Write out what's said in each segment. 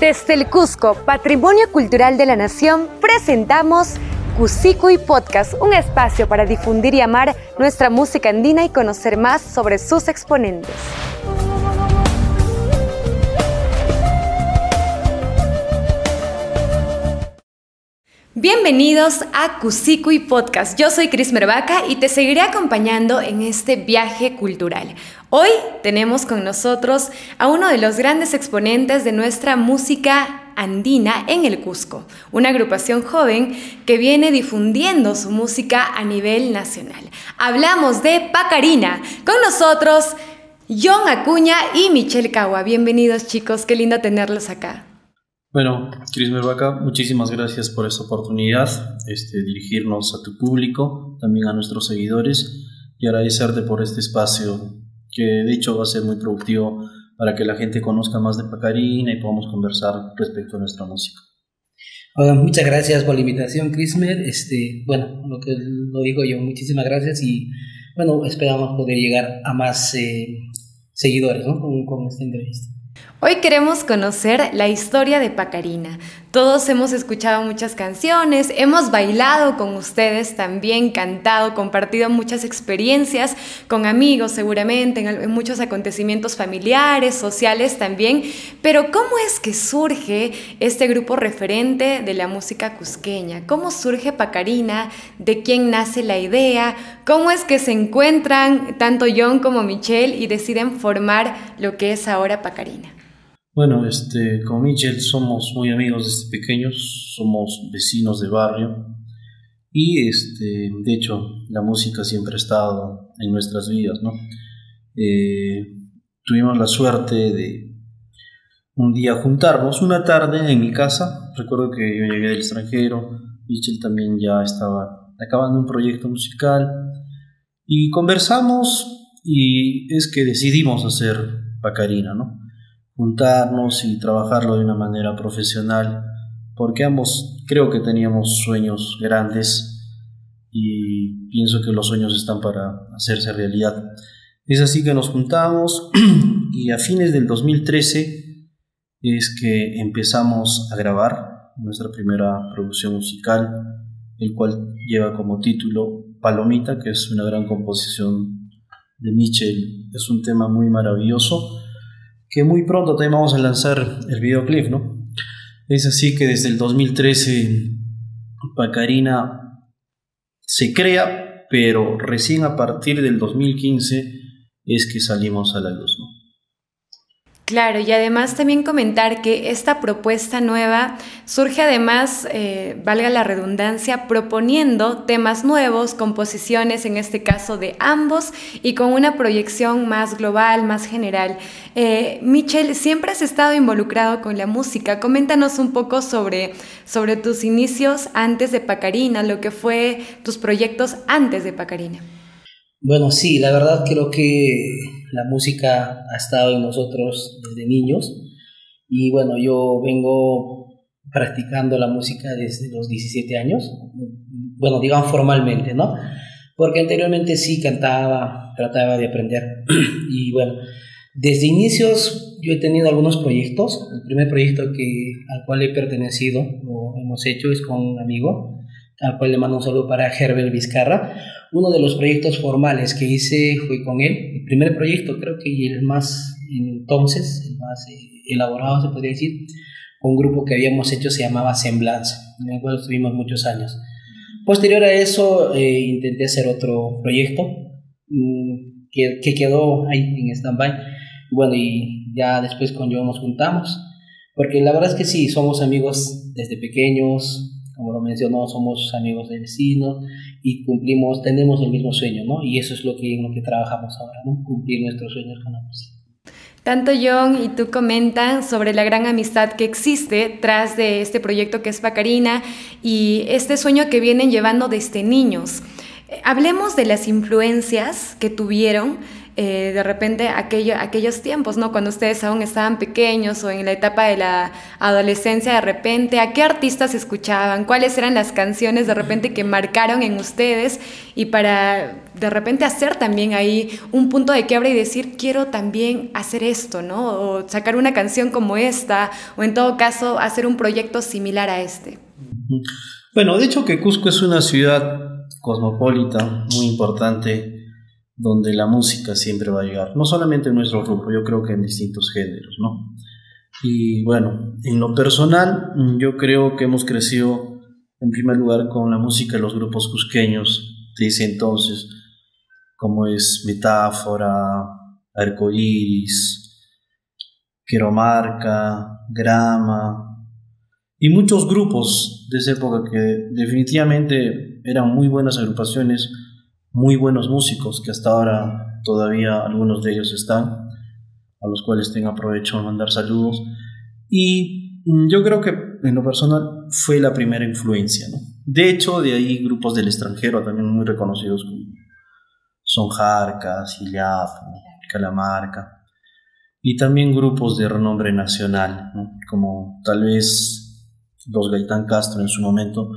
Desde el Cusco, Patrimonio Cultural de la Nación, presentamos y Podcast, un espacio para difundir y amar nuestra música andina y conocer más sobre sus exponentes. Bienvenidos a y Podcast. Yo soy Cris Mervaca y te seguiré acompañando en este viaje cultural. Hoy tenemos con nosotros a uno de los grandes exponentes de nuestra música andina en el Cusco, una agrupación joven que viene difundiendo su música a nivel nacional. Hablamos de Pacarina. Con nosotros, John Acuña y Michelle Cagua. Bienvenidos chicos, qué lindo tenerlos acá. Bueno, Cris Mervaca, muchísimas gracias por esta oportunidad, este, dirigirnos a tu público, también a nuestros seguidores y agradecerte por este espacio que de hecho va a ser muy productivo para que la gente conozca más de Pacarina y podamos conversar respecto a nuestra música. muchas gracias por la invitación, Crismer. Este, bueno, lo que lo digo yo, muchísimas gracias y bueno, esperamos poder llegar a más eh, seguidores con esta entrevista. Hoy queremos conocer la historia de Pacarina. Todos hemos escuchado muchas canciones, hemos bailado con ustedes también, cantado, compartido muchas experiencias con amigos seguramente, en, muchos acontecimientos familiares, sociales también. Pero ¿cómo es que surge este grupo referente de la música cusqueña? ¿Cómo surge Pacarina? ¿De quién nace la idea? ¿Cómo es que se encuentran tanto John como Michelle y deciden formar lo que es ahora Pacarina? Bueno, este, con Michel somos muy amigos desde pequeños, somos vecinos de barrio y este, de hecho la música siempre ha estado en nuestras vidas, ¿no? Eh, tuvimos la suerte de un día juntarnos, una tarde en mi casa, recuerdo que yo llegué del extranjero, Michel también ya estaba acabando un proyecto musical y conversamos y es que decidimos hacer Pacarina, ¿no? Juntarnos y trabajarlo de una manera profesional, porque ambos creo que teníamos sueños grandes y pienso que los sueños están para hacerse realidad. Es así que nos juntamos y a fines del 2013 es que empezamos a grabar nuestra primera producción musical, el cual lleva como título Palomita, que es una gran composición de Mitchell. Es un tema muy maravilloso que muy pronto también vamos a lanzar el videoclip, ¿no? Es así que desde el 2013 Pacarina se crea, pero recién a partir del 2015 es que salimos a la luz, ¿no? Claro, y además también comentar que esta propuesta nueva surge además, eh, valga la redundancia, proponiendo temas nuevos, composiciones en este caso de ambos y con una proyección más global, más general. Eh, Michelle, siempre has estado involucrado con la música. Coméntanos un poco sobre, sobre tus inicios antes de Pacarina, lo que fue tus proyectos antes de Pacarina. Bueno, sí, la verdad creo que la música ha estado en nosotros desde niños. Y bueno, yo vengo practicando la música desde los 17 años, bueno, digamos formalmente, ¿no? Porque anteriormente sí cantaba, trataba de aprender. Y bueno, desde inicios yo he tenido algunos proyectos, el primer proyecto que, al cual he pertenecido o hemos hecho es con un amigo, al cual le mando un saludo para Herbert Vizcarra, uno de los proyectos formales que hice fue con él, el primer proyecto creo que el más entonces, el más eh, elaborado se podría decir, un grupo que habíamos hecho se llamaba Semblanza, en el cual estuvimos muchos años. Posterior a eso eh, intenté hacer otro proyecto mm, que, que, quedó ahí en stand-by. Bueno, y ya después con yo nos juntamos, porque la verdad es que sí, somos amigos desde pequeños, como lo mencionó, somos amigos de vecinos y cumplimos, tenemos el mismo sueño, ¿no? Y eso es lo que, lo que trabajamos ahora, ¿no? Cumplir nuestros sueños con la música. Tanto John y tú comentan sobre la gran amistad que existe tras de este proyecto que es Bacarina y este sueño que vienen llevando desde niños. Hablemos de las influencias que tuvieron eh, de repente aquello, aquellos tiempos, ¿no? Cuando ustedes aún estaban pequeños o en la etapa de la adolescencia, de repente, ¿a qué artistas escuchaban? ¿Cuáles eran las canciones de repente que marcaron en ustedes? Y para de repente hacer también ahí un punto de quiebre y decir, quiero también hacer esto, ¿no? O sacar una canción como esta, o en todo caso, hacer un proyecto similar a este. Bueno, de hecho que Cusco es una ciudad cosmopolita, muy importante, donde la música siempre va a llegar, no solamente en nuestro grupo, yo creo que en distintos géneros, ¿no? Y bueno, en lo personal, yo creo que hemos crecido en primer lugar con la música de los grupos cusqueños de ese entonces, como es Metáfora, Arcoíris, Queromarca, Grama, y muchos grupos de esa época que definitivamente eran muy buenas agrupaciones, muy buenos músicos, que hasta ahora todavía algunos de ellos están, a los cuales tengo aprovecho de mandar saludos. Y yo creo que en lo personal fue la primera influencia. ¿no? De hecho, de ahí grupos del extranjero también muy reconocidos como Son Jarca, Calamarca, y también grupos de renombre nacional, como tal vez los Gaitán Castro en su momento,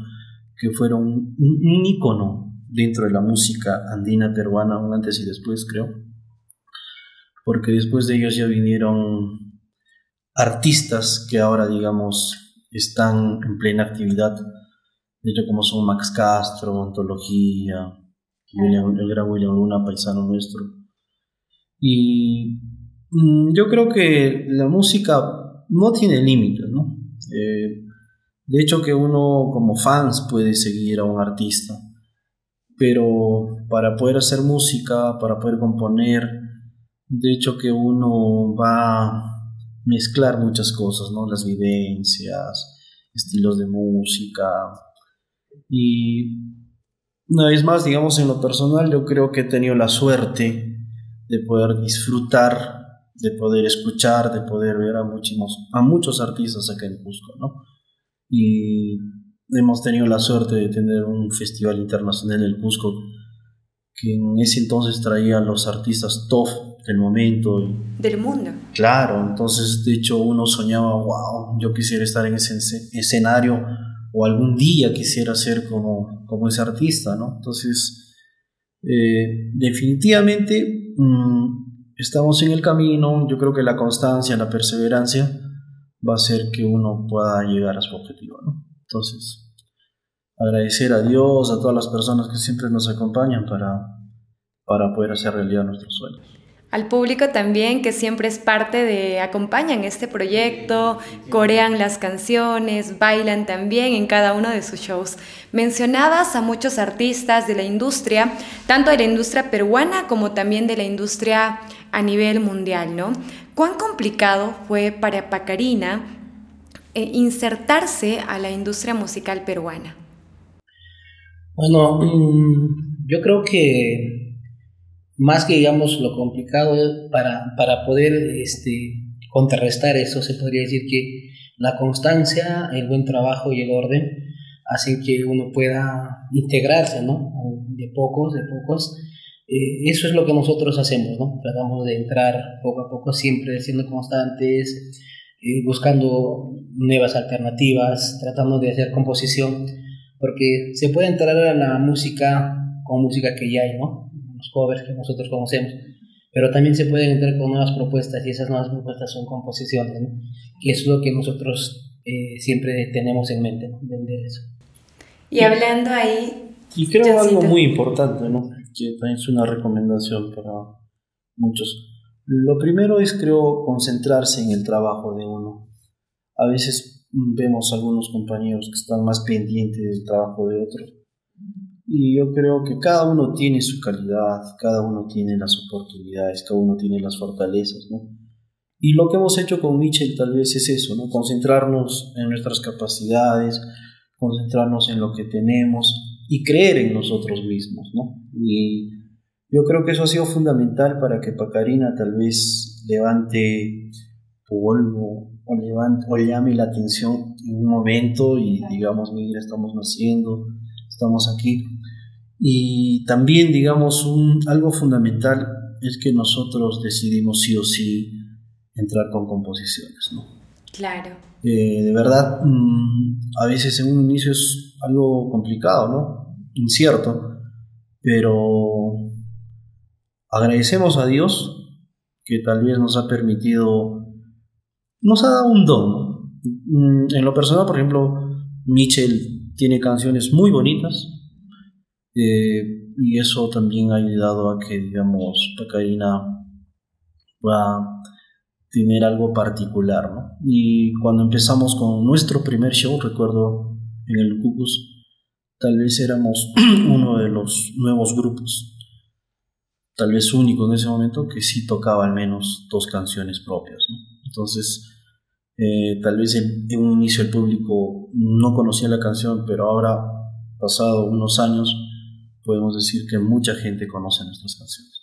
que fueron un, un ícono dentro de la música andina peruana, un antes y después creo, porque después de ellos ya vinieron artistas que ahora digamos están en plena actividad, de hecho como son Max Castro, Antología, el gran William Luna, paisano nuestro. Y mm, yo creo que la música no tiene límites, ¿no? Eh, de hecho que uno como fans puede seguir a un artista, pero para poder hacer música, para poder componer, de hecho que uno va a mezclar muchas cosas, ¿no? Las vivencias, estilos de música. Y una vez más, digamos, en lo personal, yo creo que he tenido la suerte de poder disfrutar, de poder escuchar, de poder ver a muchos, a muchos artistas acá en Cusco, ¿no? y hemos tenido la suerte de tener un festival internacional en el Cusco que en ese entonces traía a los artistas top del momento. Del mundo. Claro, entonces de hecho uno soñaba, wow, yo quisiera estar en ese escenario o algún día quisiera ser como, como ese artista, ¿no? Entonces, eh, definitivamente mm, estamos en el camino, yo creo que la constancia, la perseverancia va a hacer que uno pueda llegar a su objetivo. ¿no? Entonces, agradecer a Dios, a todas las personas que siempre nos acompañan para, para poder hacer realidad nuestros sueños. Al público también que siempre es parte de, acompañan este proyecto, corean las canciones, bailan también en cada uno de sus shows. Mencionabas a muchos artistas de la industria, tanto de la industria peruana como también de la industria a nivel mundial, ¿no? ¿Cuán complicado fue para Pacarina eh, insertarse a la industria musical peruana? Bueno, mm, yo creo que más que digamos lo complicado para, para poder este, contrarrestar eso, se podría decir que la constancia, el buen trabajo y el orden hacen que uno pueda integrarse, ¿no? De pocos, de pocos, eh, eso es lo que nosotros hacemos, ¿no? Tratamos de entrar poco a poco, siempre siendo constantes, eh, buscando nuevas alternativas, tratando de hacer composición, porque se puede entrar a la música con música que ya hay, ¿no? Los covers que nosotros conocemos, pero también se pueden entrar con nuevas propuestas y esas nuevas propuestas son composiciones, ¿no? Que es lo que nosotros eh, siempre tenemos en mente, ¿no? Vender eso. Y hablando ahí... Y creo algo muy importante, ¿no? que también es una recomendación para muchos. Lo primero es, creo, concentrarse en el trabajo de uno. A veces vemos algunos compañeros que están más pendientes del trabajo de otros. Y yo creo que cada uno tiene su calidad, cada uno tiene las oportunidades, cada uno tiene las fortalezas, ¿no? Y lo que hemos hecho con Mitchell tal vez es eso, ¿no? Concentrarnos en nuestras capacidades, concentrarnos en lo que tenemos y creer en nosotros mismos, ¿no? Y yo creo que eso ha sido fundamental para que Pacarina tal vez levante polvo o, levante, o llame la atención en un momento y digamos, mira, estamos naciendo, estamos aquí. Y también, digamos, un, algo fundamental es que nosotros decidimos sí o sí entrar con composiciones, ¿no? Claro. Eh, de verdad, mm, a veces en un inicio es algo complicado, ¿no? Incierto, pero agradecemos a Dios que tal vez nos ha permitido, nos ha dado un don. Mm, en lo personal, por ejemplo, Mitchell tiene canciones muy bonitas eh, y eso también ha ayudado a que, digamos, Pacarina pueda tener algo particular, ¿no? Y cuando empezamos con nuestro primer show, recuerdo en el Cucus, tal vez éramos uno de los nuevos grupos, tal vez único en ese momento, que sí tocaba al menos dos canciones propias. Entonces, eh, tal vez en, en, un inicio el público no conocía la canción, pero ahora, pasado unos años, podemos decir que mucha gente conoce nuestras canciones.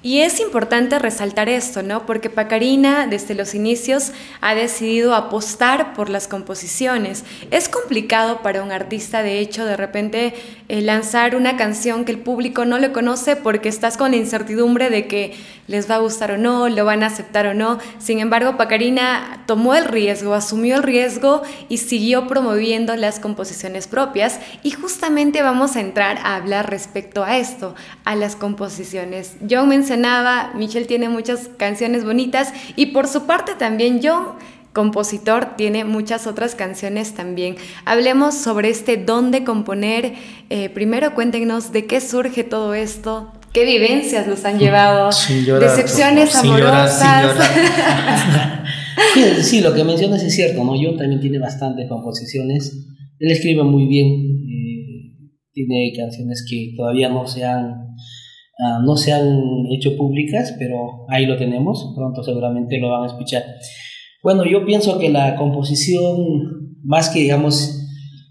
Y es importante resaltar esto, ¿no? Porque Pacarina desde los inicios ha decidido apostar por las composiciones. Es complicado para un artista, de hecho, de repente eh, lanzar una canción que el público no le conoce porque estás con la incertidumbre de que les va a gustar o no, lo van a aceptar o no. Sin embargo, Pacarina tomó el riesgo, asumió el riesgo y siguió promoviendo las composiciones propias. Y justamente vamos a entrar a hablar respecto a esto, a las composiciones. John mencionaba, Michelle tiene muchas canciones bonitas y por su parte también John compositor, tiene muchas otras canciones también. Hablemos sobre este don de componer. Eh, primero cuéntenos de qué surge todo esto, qué vivencias los han llevado, decepciones amorosas. sí, lo que mencionas es cierto, ¿no? John también tiene bastantes composiciones. Él escribe muy bien, tiene canciones que todavía no se han Uh, no se han hecho públicas, pero ahí lo tenemos, pronto seguramente lo van a escuchar. Bueno, yo pienso que la composición, más que digamos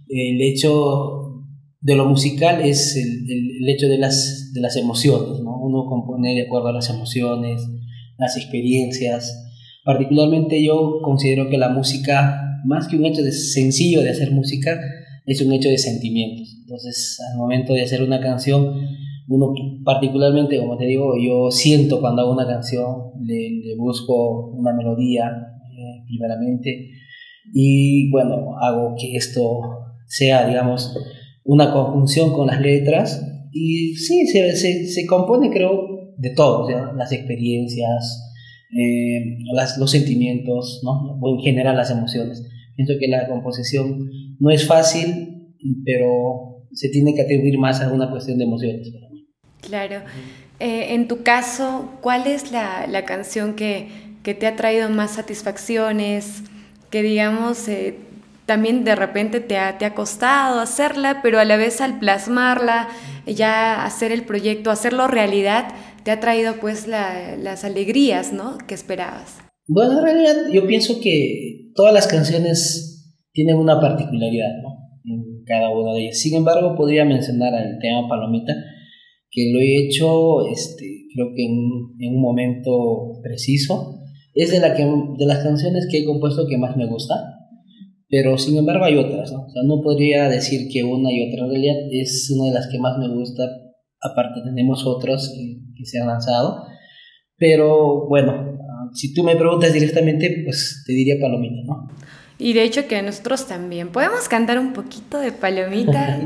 el hecho de lo musical, es el, el, hecho de las, de las emociones, ¿no? Uno compone de acuerdo a las emociones, las experiencias. Particularmente yo considero que la música, más que un hecho de sencillo de hacer música, es un hecho de sentimientos. Entonces, al momento de hacer una canción, uno particularmente, como te digo, yo siento cuando hago una canción, le, busco una melodía eh, primeramente y bueno, hago que esto sea, digamos, una conjunción con las letras y sí, se, se, se compone creo de todo, las experiencias, eh, las, los sentimientos, ¿no? o en general las emociones. Pienso que la composición no es fácil, pero se tiene que atribuir más a una cuestión de emociones. Claro. Eh, en tu caso, ¿cuál es la, la canción que, que, te ha traído más satisfacciones? Que digamos, eh, también de repente te ha, te ha, costado hacerla, pero a la vez al plasmarla, ya hacer el proyecto, hacerlo realidad, te ha traído pues la, las alegrías ¿no? que esperabas. Bueno, en realidad yo pienso que todas las canciones tienen una particularidad ¿no? en cada una de ellas. Sin embargo, podría mencionar el tema Palomita, que lo he hecho, este, creo que en, en, un momento preciso. Es de, la que, de las canciones que he compuesto que más me gusta, pero sin embargo hay otras, ¿no? O sea, no podría decir que una y otra, en realidad es una de las que más me gusta, aparte tenemos otras que, que se han lanzado, pero bueno, si tú me preguntas directamente, pues te diría Palomita, ¿no? Y de hecho que nosotros también. Podemos cantar un poquito de palomita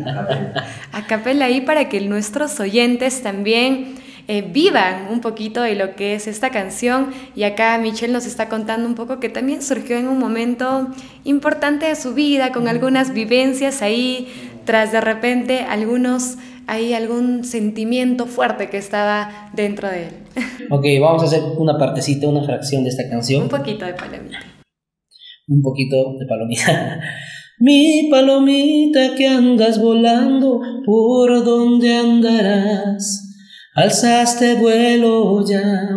a capela ahí para que nuestros oyentes también eh, vivan un poquito de lo que es esta canción. Y acá Michelle nos está contando un poco que también surgió en un momento importante de su vida, con algunas vivencias ahí, tras de repente algunos, hay algún sentimiento fuerte que estaba dentro de él. Ok, vamos a hacer una partecita, una fracción de esta canción. Un poquito de palomita un poquito de palomita. Mi palomita que andas volando, ¿por dónde andarás? Alzaste vuelo ya.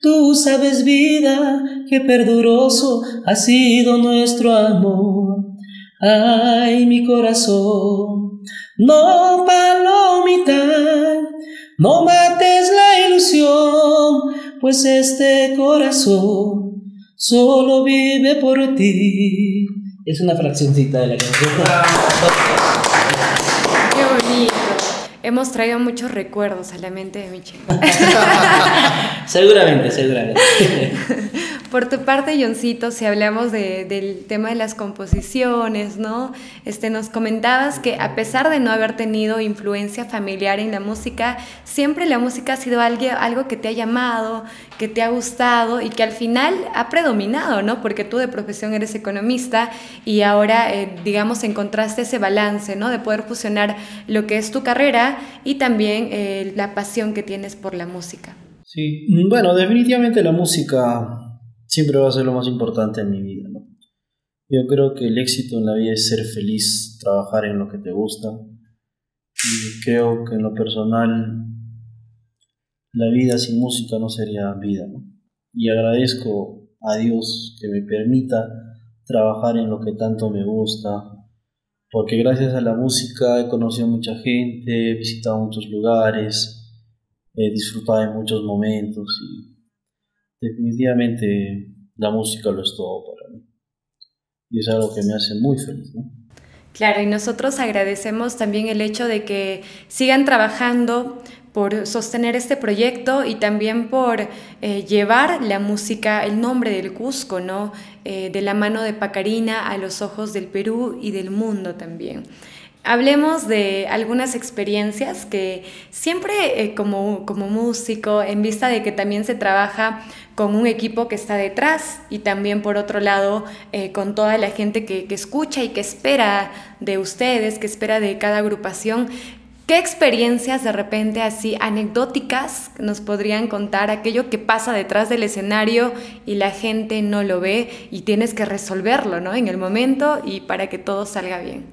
Tú sabes vida que perduroso ha sido nuestro amor. Ay, mi corazón, no palomita, no mates la ilusión, pues este corazón solo vive por ti. Es una fraccioncita de la canción. Qué bonito. hemos traído muchos recuerdos a la mente de Michelle. seguramente, seguramente. Por tu parte, Johncito, si hablamos del tema de las composiciones, ¿no? Este, nos comentabas que a pesar de no haber tenido influencia familiar en la música, siempre la música ha sido algo, algo que te ha llamado, que te ha gustado y que al final ha predominado, ¿no? Porque tú de profesión eres economista y ahora, eh, digamos, encontraste ese balance, ¿no? De poder fusionar lo que es tu carrera y también eh, la pasión que tienes por la música. Sí, bueno, definitivamente la música siempre va a ser lo más importante en mi vida. ¿no? Yo creo que el éxito en la vida es ser feliz, trabajar en lo que te gusta. Y creo que en lo personal la vida sin música no sería vida. ¿no? Y agradezco a Dios que me permita trabajar en lo que tanto me gusta, porque gracias a la música he conocido a mucha gente, he visitado muchos lugares, he disfrutado de muchos momentos y definitivamente la música lo es todo para mí. Y es algo que me hace muy feliz. ¿no? Claro, y nosotros agradecemos también el hecho de que sigan trabajando por sostener este proyecto y también por eh, llevar la música, el nombre del Cusco, ¿no? Eh, de la mano de Pacarina a los ojos del Perú y del mundo también. Hablemos de algunas experiencias que siempre eh, como, como músico, en vista de que también se trabaja con un equipo que está detrás y también por otro lado eh, con toda la gente que, que escucha y que espera de ustedes, que espera de cada agrupación, ¿Qué experiencias de repente así anecdóticas nos podrían contar aquello que pasa detrás del escenario y la gente no lo ve y tienes que resolverlo, ¿no? En el momento y para que todo salga bien.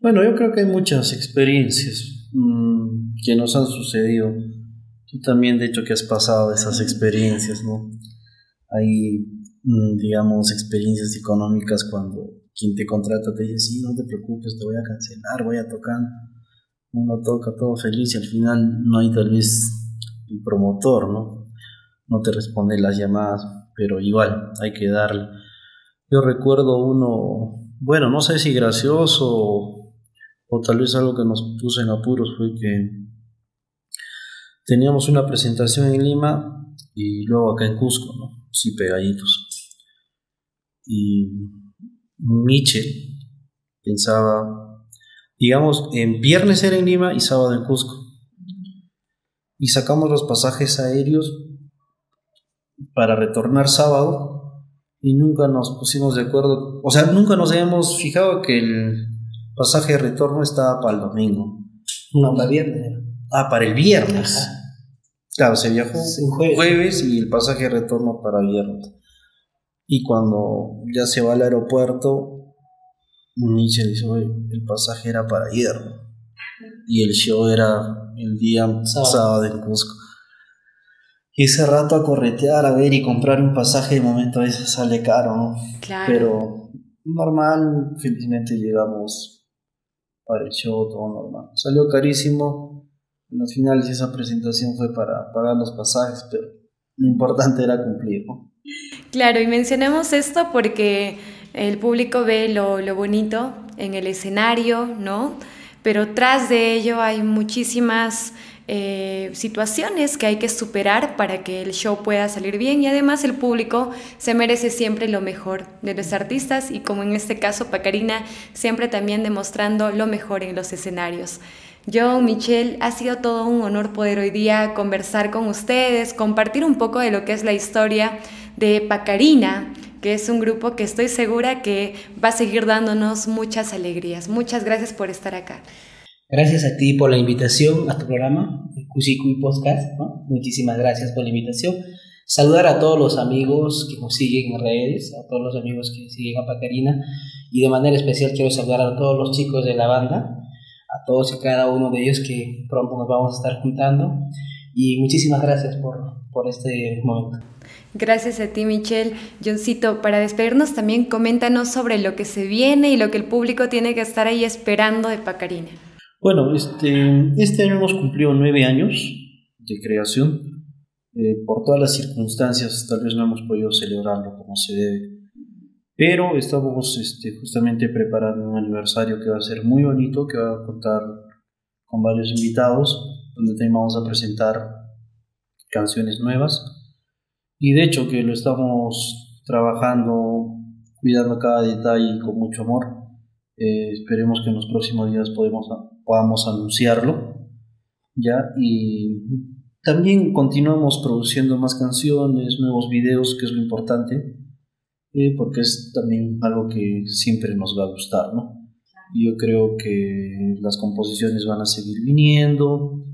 Bueno, yo creo que hay muchas experiencias mm, que nos han sucedido. Tú también, de hecho, que has pasado esas experiencias, ¿no? Hay, mm, digamos, experiencias económicas cuando quien te contrata te dice, sí, no te preocupes, te voy a cancelar, voy a tocar. Uno toca todo feliz y al final no hay tal vez el promotor, ¿no? No te responde las llamadas, pero igual hay que darle. Yo recuerdo uno, bueno, no sé si gracioso o tal vez algo que nos puso en apuros fue que teníamos una presentación en Lima y luego acá en Cusco, ¿no? Sí, pegaditos. Y Michel pensaba, digamos, en viernes era en Lima y sábado en Cusco. Y sacamos los pasajes aéreos para retornar sábado y nunca nos pusimos de acuerdo, o sea, nunca nos habíamos fijado que el pasaje de retorno estaba para el domingo. No, para viernes. Ah, para el viernes. Claro, se viajó jueves. y el pasaje de retorno para viernes. Y cuando ya se va al aeropuerto, Nietzsche dice, el pasaje era para ayer. Y el show era el día sábado, en Cusco. Y ese rato a corretear, a ver y comprar un pasaje de momento a veces sale caro, ¿no? Claro. Pero normal, felizmente llegamos para el show, todo normal. Salió carísimo, en los finales esa presentación fue para pagar los pasajes, pero lo importante era cumplir. Claro, y mencionamos esto porque el público ve lo, lo bonito en el escenario, ¿no? Pero tras de ello hay muchísimas eh, situaciones que hay que superar para que el show pueda salir bien y además el público se merece siempre lo mejor de los artistas y como en este caso Pacarina siempre también demostrando lo mejor en los escenarios. Yo, Michelle, ha sido todo un honor poder hoy día conversar con ustedes, compartir un poco de lo que es la historia de Pacarina, que es un grupo que estoy segura que va a seguir dándonos muchas alegrías. Muchas gracias por estar acá. Gracias a ti por la invitación a tu programa, Cusicuy Podcast. Muchísimas gracias por la invitación. Saludar a todos los amigos que nos siguen en redes, a todos los amigos que siguen a Pacarina y de manera especial quiero saludar a todos los chicos de la banda, a todos y cada uno de ellos que pronto nos vamos a estar juntando y muchísimas gracias por, por este momento. Gracias a ti, Michelle. Johncito, para despedirnos también coméntanos sobre lo que se viene y lo que el público tiene que estar ahí esperando de Pacarina. Bueno, este, este año hemos cumplido nueve años de creación. Eh, por todas las circunstancias, tal vez no hemos podido celebrarlo como se debe. Pero estamos este, justamente preparando un aniversario que va a ser muy bonito, que va a contar con varios invitados, donde también vamos a presentar canciones nuevas. Y de hecho que lo estamos trabajando, cuidando cada detalle con mucho amor. Eh, esperemos que en los próximos días podamos anunciarlo. ¿ya? Y también continuamos produciendo más canciones, nuevos videos, que es lo importante, porque es también algo que siempre nos va a gustar, ¿no? Yo creo que las composiciones van a seguir viniendo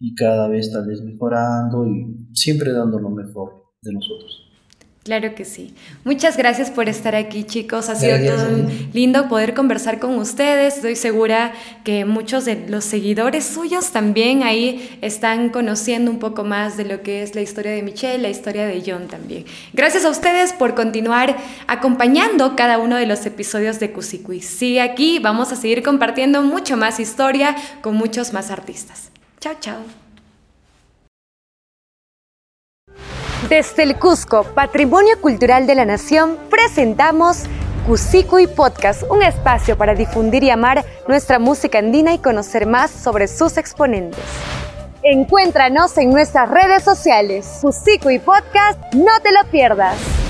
y cada vez tal vez mejorando y siempre dando lo mejor de nosotros. Claro que sí. Muchas gracias por estar aquí, chicos. Ha sido todo lindo poder conversar con ustedes. Estoy segura que muchos de los seguidores suyos también ahí están conociendo un poco más de lo que es la historia de Michelle, la historia de John también. Gracias a ustedes por continuar acompañando cada uno de los episodios de Cusicuis. Sigue aquí, vamos a seguir compartiendo mucho más historia con muchos más artistas. Chao, chao. Desde el Cusco, Patrimonio Cultural de la Nación, presentamos y Podcast, un espacio para difundir y amar nuestra música andina y conocer más sobre sus exponentes. Encuéntranos en nuestras redes sociales. y Podcast, no te lo pierdas.